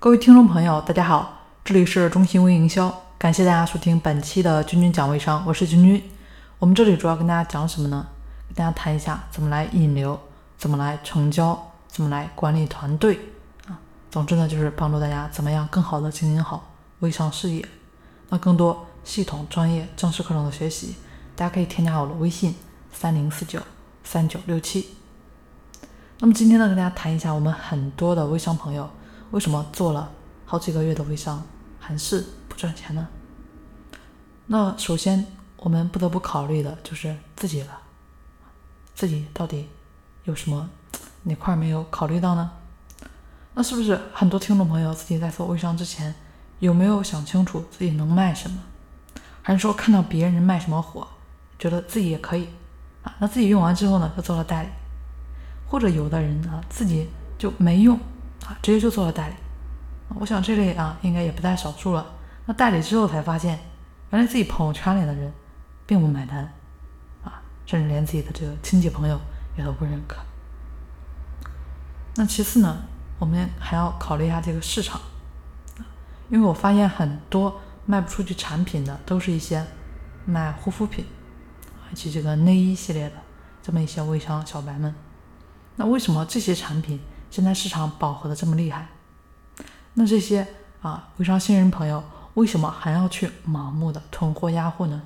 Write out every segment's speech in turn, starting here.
各位听众朋友，大家好，这里是中信微营销，感谢大家收听本期的君君讲微商，我是君君。我们这里主要跟大家讲什么呢？跟大家谈一下怎么来引流，怎么来成交，怎么来管理团队啊。总之呢，就是帮助大家怎么样更好的经营好微商事业。那更多系统、专业、正式课程的学习，大家可以添加我的微信三零四九三九六七。那么今天呢，跟大家谈一下我们很多的微商朋友为什么做了好几个月的微商还是不赚钱呢？那首先我们不得不考虑的就是自己了，自己到底有什么哪块没有考虑到呢？那是不是很多听众朋友自己在做微商之前有没有想清楚自己能卖什么？还是说看到别人卖什么火，觉得自己也可以啊？那自己用完之后呢，就做了代理？或者有的人啊，自己就没用啊，直接就做了代理。我想这类啊，应该也不在少数了。那代理之后才发现，原来自己朋友圈里的人并不买单啊，甚至连自己的这个亲戚朋友也都不认可。那其次呢，我们还要考虑一下这个市场因为我发现很多卖不出去产品的，都是一些卖护肤品以及这个内衣系列的这么一些微商小白们。那为什么这些产品现在市场饱和的这么厉害？那这些啊微商新人朋友为什么还要去盲目的囤货压货呢？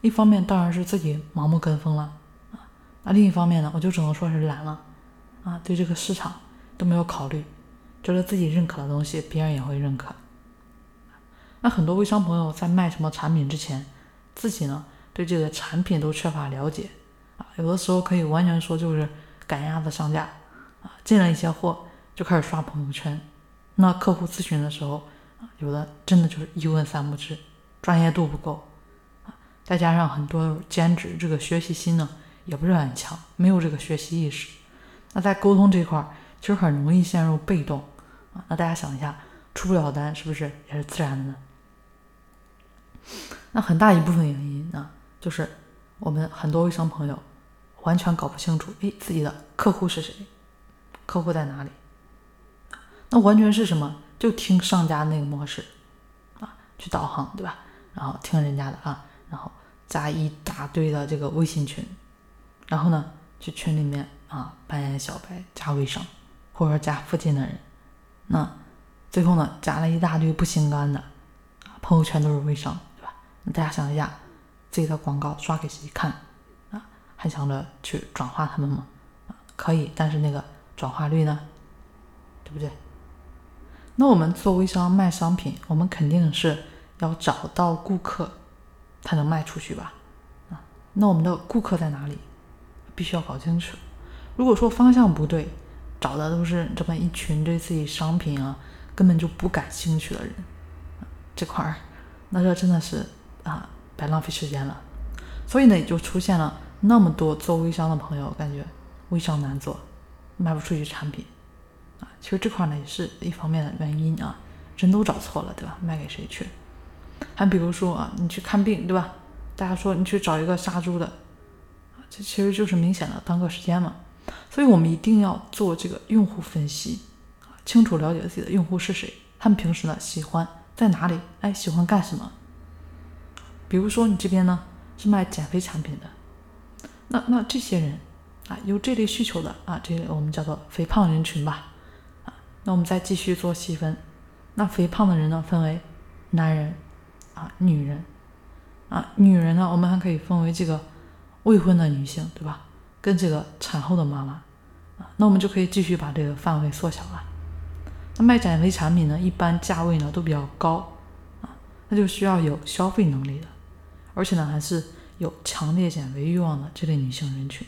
一方面当然是自己盲目跟风了啊，那另一方面呢，我就只能说是懒了啊，对这个市场都没有考虑，觉得自己认可的东西别人也会认可。那很多微商朋友在卖什么产品之前，自己呢对这个产品都缺乏了解啊，有的时候可以完全说就是。赶鸭子上架进了一些货就开始刷朋友圈。那客户咨询的时候，有的真的就是一问三不知，专业度不够啊。再加上很多兼职，这个学习心呢也不是很强，没有这个学习意识。那在沟通这块儿，其实很容易陷入被动啊。那大家想一下，出不了单是不是也是自然的？那很大一部分原因呢，就是我们很多微商朋友。完全搞不清楚，哎，自己的客户是谁，客户在哪里？那完全是什么？就听上家那个模式啊，去导航，对吧？然后听人家的啊，然后加一大堆的这个微信群，然后呢，去群里面啊扮演小白，加微商，或者说加附近的人，那最后呢，加了一大堆不心甘的，朋友圈都是微商，对吧？那大家想一下，自己的广告刷给谁看啊？还想着去转化他们吗？啊，可以，但是那个转化率呢，对不对？那我们做微商卖商品，我们肯定是要找到顾客，才能卖出去吧？啊，那我们的顾客在哪里？必须要搞清楚。如果说方向不对，找的都是这么一群对自己商品啊根本就不感兴趣的人，这块儿，那这真的是啊白浪费时间了。所以呢，也就出现了。那么多做微商的朋友，感觉微商难做，卖不出去产品啊。其实这块呢也是一方面的原因啊，人都找错了，对吧？卖给谁去？还比如说啊，你去看病，对吧？大家说你去找一个杀猪的，这其实就是明显的耽搁时间嘛。所以我们一定要做这个用户分析啊，清楚了解自己的用户是谁，他们平时呢喜欢在哪里？哎，喜欢干什么？比如说你这边呢是卖减肥产品的。那那这些人啊，有这类需求的啊，这类我们叫做肥胖人群吧，啊，那我们再继续做细分，那肥胖的人呢，分为男人啊、女人啊，女人呢，我们还可以分为这个未婚的女性，对吧？跟这个产后的妈妈啊，那我们就可以继续把这个范围缩小了。那卖减肥产品呢，一般价位呢都比较高啊，那就需要有消费能力的，而且呢还是。有强烈减肥欲望的这类女性人群，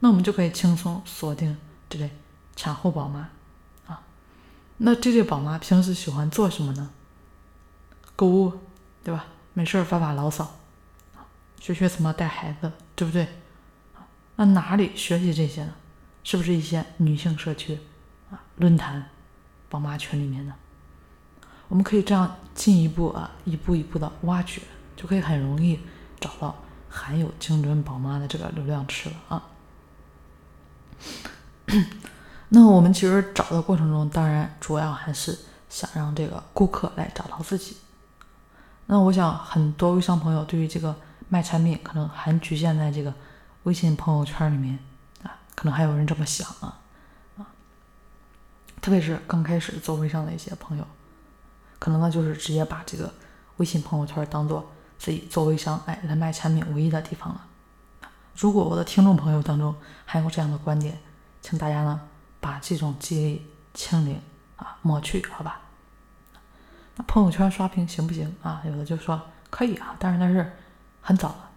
那我们就可以轻松锁定这类产后宝妈啊。那这类宝妈平时喜欢做什么呢？购物，对吧？没事发发牢骚学学怎么带孩子，对不对？那哪里学习这些呢？是不是一些女性社区啊、论坛、宝妈群里面呢？我们可以这样进一步啊，一步一步的挖掘，就可以很容易找到。含有精准宝妈的这个流量池了啊！那我们其实找的过程中，当然主要还是想让这个顾客来找到自己。那我想很多微商朋友对于这个卖产品可能还局限在这个微信朋友圈里面啊，可能还有人这么想啊啊，特别是刚开始做微商的一些朋友，可能呢就是直接把这个微信朋友圈当做自己做微商哎来卖产品唯一的地方了。如果我的听众朋友当中还有这样的观点，请大家呢把这种记忆清零啊抹去，好吧？那朋友圈刷屏行不行啊？有的就说可以啊，但是那是很早了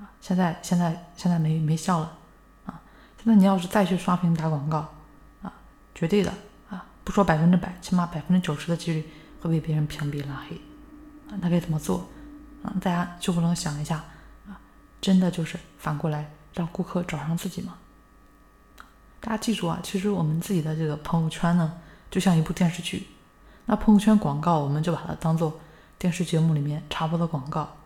啊，现在现在现在没没效了啊。现在你要是再去刷屏打广告啊，绝对的啊，不说百分之百，起码百分之九十的几率会被别人屏蔽拉黑啊。那该怎么做啊？大家就不能想一下？真的就是反过来让顾客找上自己吗？大家记住啊，其实我们自己的这个朋友圈呢，就像一部电视剧。那朋友圈广告，我们就把它当做电视节目里面插播的广告。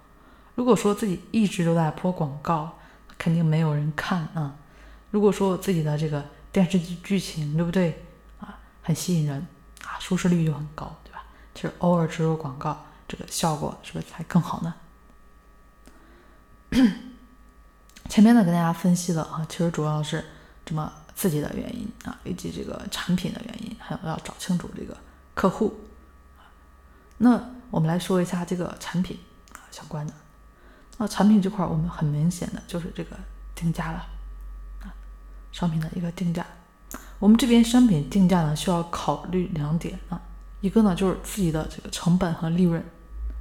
如果说自己一直都在播广告，肯定没有人看啊。如果说自己的这个电视剧剧情，对不对啊，很吸引人啊，收视率就很高，对吧？其实偶尔植入广告，这个效果是不是才更好呢？前面呢，跟大家分析了啊，其实主要是这么自己的原因啊，以及这个产品的原因，还有要找清楚这个客户。那我们来说一下这个产品啊相关的。那产品这块，我们很明显的就是这个定价了啊，商品的一个定价。我们这边商品定价呢，需要考虑两点啊，一个呢就是自己的这个成本和利润，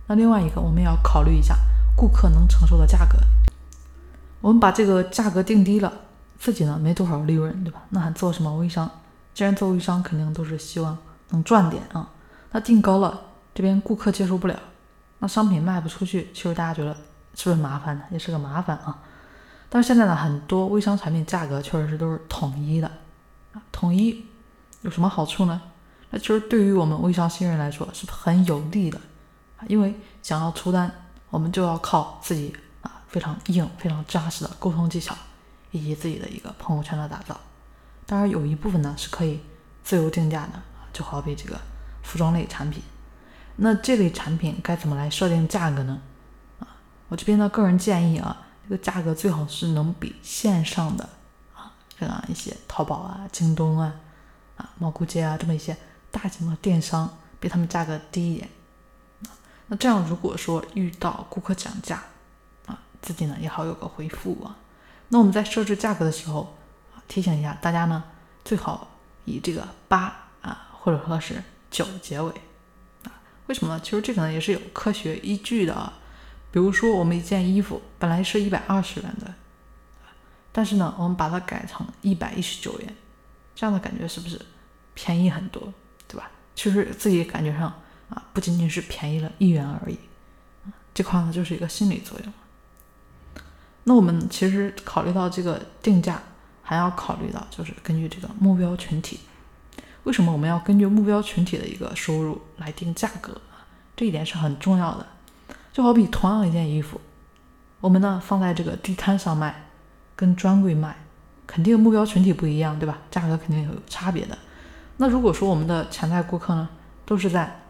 那另外一个我们也要考虑一下。顾客能承受的价格，我们把这个价格定低了，自己呢没多少利润，对吧？那还做什么微商？既然做微商，肯定都是希望能赚点啊。那定高了，这边顾客接受不了，那商品卖不出去，其实大家觉得是不是麻烦呢？也是个麻烦啊。但是现在呢，很多微商产品价格确实是都是统一的啊。统一有什么好处呢？那其实对于我们微商新人来说是很有利的，因为想要出单。我们就要靠自己，非常硬、非常扎实的沟通技巧，以及自己的一个朋友圈的打造。当然，有一部分呢是可以自由定价的，就好比这个服装类产品。那这类产品该怎么来设定价格呢？啊，我这边呢个人建议啊，这个价格最好是能比线上的啊这样一些淘宝啊、京东啊、啊蘑菇街啊这么一些大型的电商比他们价格低一点。那这样，如果说遇到顾客讲价，自己呢也好有个回复啊。那我们在设置价格的时候，提醒一下大家呢，最好以这个八啊或者说是九结尾啊。为什么呢？其实这个呢也是有科学依据的啊。比如说我们一件衣服本来是一百二十元的，但是呢我们把它改成一百一十九元，这样的感觉是不是便宜很多，对吧？其实自己感觉上。啊，不仅仅是便宜了一元而已，这块呢就是一个心理作用。那我们其实考虑到这个定价，还要考虑到就是根据这个目标群体。为什么我们要根据目标群体的一个收入来定价格？这一点是很重要的。就好比同样一件衣服，我们呢放在这个地摊上卖，跟专柜卖，肯定目标群体不一样，对吧？价格肯定有差别的。那如果说我们的潜在顾客呢，都是在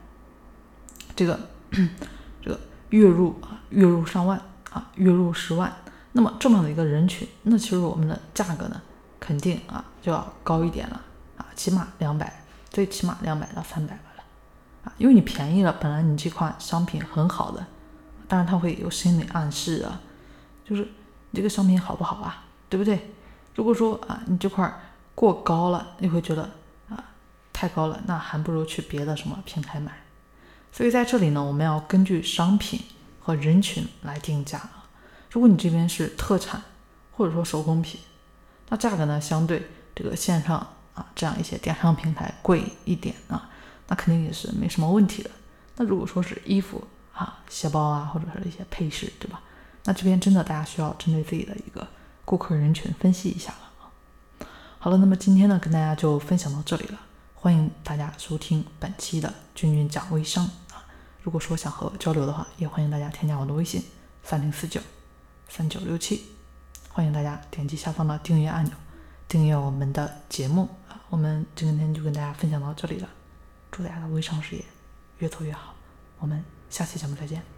这个 这个月入啊，月入上万啊，月入十万，那么这么的一个人群，那其实我们的价格呢，肯定啊就要高一点了啊，起码两百，最起码两百到三百吧了啊，因为你便宜了，本来你这款商品很好的，当然它会有心理暗示啊，就是你这个商品好不好啊，对不对？如果说啊你这块过高了，你会觉得啊太高了，那还不如去别的什么平台买。所以在这里呢，我们要根据商品和人群来定价。如果你这边是特产或者说手工品，那价格呢相对这个线上啊这样一些电商平台贵一点啊，那肯定也是没什么问题的。那如果说是衣服啊、鞋包啊或者是一些配饰，对吧？那这边真的大家需要针对自己的一个顾客人群分析一下了啊。好了，那么今天呢跟大家就分享到这里了，欢迎大家收听本期的君君讲微商。如果说想和我交流的话，也欢迎大家添加我的微信三零四九三九六七，欢迎大家点击下方的订阅按钮，订阅我们的节目啊。我们今天就跟大家分享到这里了。祝大家的微商事业越做越好。我们下期节目再见。